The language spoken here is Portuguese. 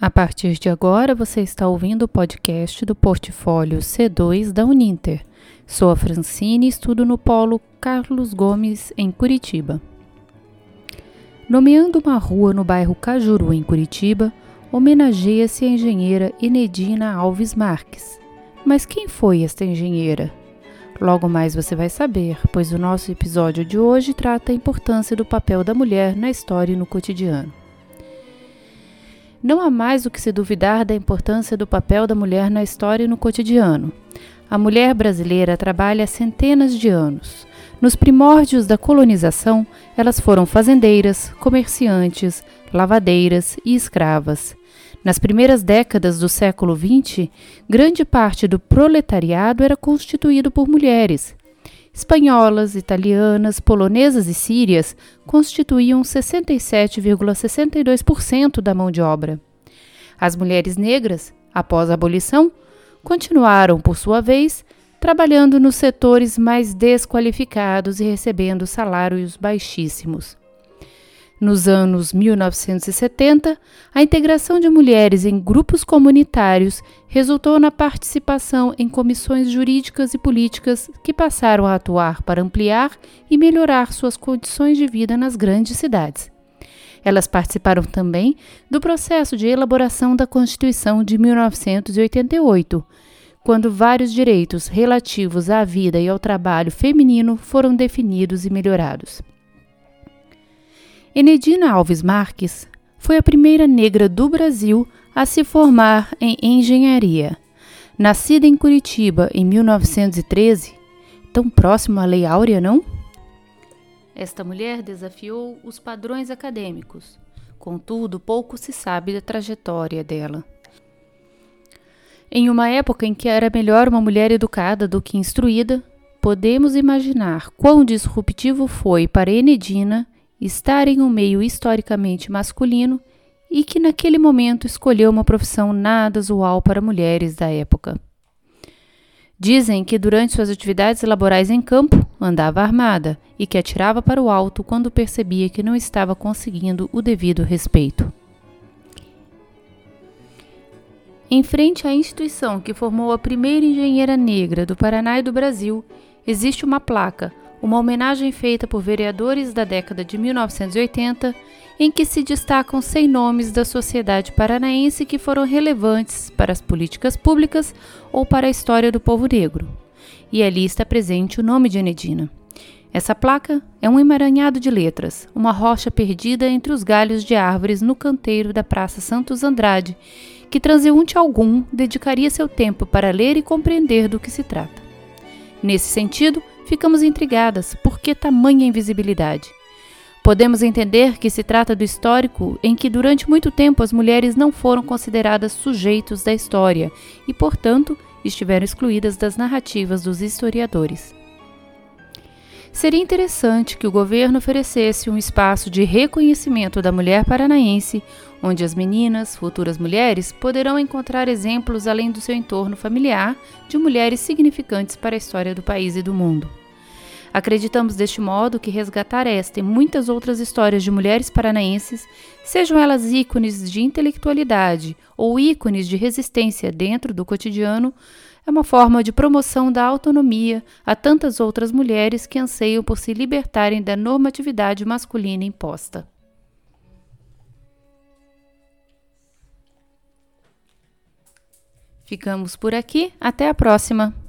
A partir de agora, você está ouvindo o podcast do portfólio C2 da Uninter. Sou a Francine e estudo no Polo Carlos Gomes, em Curitiba. Nomeando uma rua no bairro Cajuru, em Curitiba, homenageia-se a engenheira Enedina Alves Marques. Mas quem foi esta engenheira? Logo mais você vai saber, pois o nosso episódio de hoje trata a importância do papel da mulher na história e no cotidiano. Não há mais o que se duvidar da importância do papel da mulher na história e no cotidiano. A mulher brasileira trabalha há centenas de anos. Nos primórdios da colonização, elas foram fazendeiras, comerciantes, lavadeiras e escravas. Nas primeiras décadas do século XX, grande parte do proletariado era constituído por mulheres. Espanholas, italianas, polonesas e sírias constituíam 67,62% da mão de obra. As mulheres negras, após a abolição, continuaram, por sua vez, trabalhando nos setores mais desqualificados e recebendo salários baixíssimos. Nos anos 1970, a integração de mulheres em grupos comunitários resultou na participação em comissões jurídicas e políticas que passaram a atuar para ampliar e melhorar suas condições de vida nas grandes cidades. Elas participaram também do processo de elaboração da Constituição de 1988, quando vários direitos relativos à vida e ao trabalho feminino foram definidos e melhorados. Enedina Alves Marques foi a primeira negra do Brasil a se formar em engenharia. Nascida em Curitiba em 1913, tão próximo à Lei Áurea, não? Esta mulher desafiou os padrões acadêmicos. Contudo, pouco se sabe da trajetória dela. Em uma época em que era melhor uma mulher educada do que instruída, podemos imaginar quão disruptivo foi para Enedina estar em um meio historicamente masculino e que naquele momento escolheu uma profissão nada usual para mulheres da época. Dizem que durante suas atividades laborais em campo andava armada e que atirava para o alto quando percebia que não estava conseguindo o devido respeito. Em frente à instituição que formou a primeira engenheira negra do Paraná e do Brasil, existe uma placa uma homenagem feita por vereadores da década de 1980, em que se destacam 100 nomes da sociedade paranaense que foram relevantes para as políticas públicas ou para a história do povo negro. E ali está presente o nome de Enedina. Essa placa é um emaranhado de letras, uma rocha perdida entre os galhos de árvores no canteiro da Praça Santos Andrade, que transeunte algum dedicaria seu tempo para ler e compreender do que se trata. Nesse sentido, ficamos intrigadas por que tamanha invisibilidade. Podemos entender que se trata do histórico em que durante muito tempo as mulheres não foram consideradas sujeitos da história e, portanto, estiveram excluídas das narrativas dos historiadores. Seria interessante que o governo oferecesse um espaço de reconhecimento da mulher paranaense, onde as meninas, futuras mulheres, poderão encontrar exemplos além do seu entorno familiar de mulheres significantes para a história do país e do mundo. Acreditamos deste modo que resgatar esta e muitas outras histórias de mulheres paranaenses, sejam elas ícones de intelectualidade ou ícones de resistência dentro do cotidiano, é uma forma de promoção da autonomia a tantas outras mulheres que anseiam por se libertarem da normatividade masculina imposta. Ficamos por aqui, até a próxima!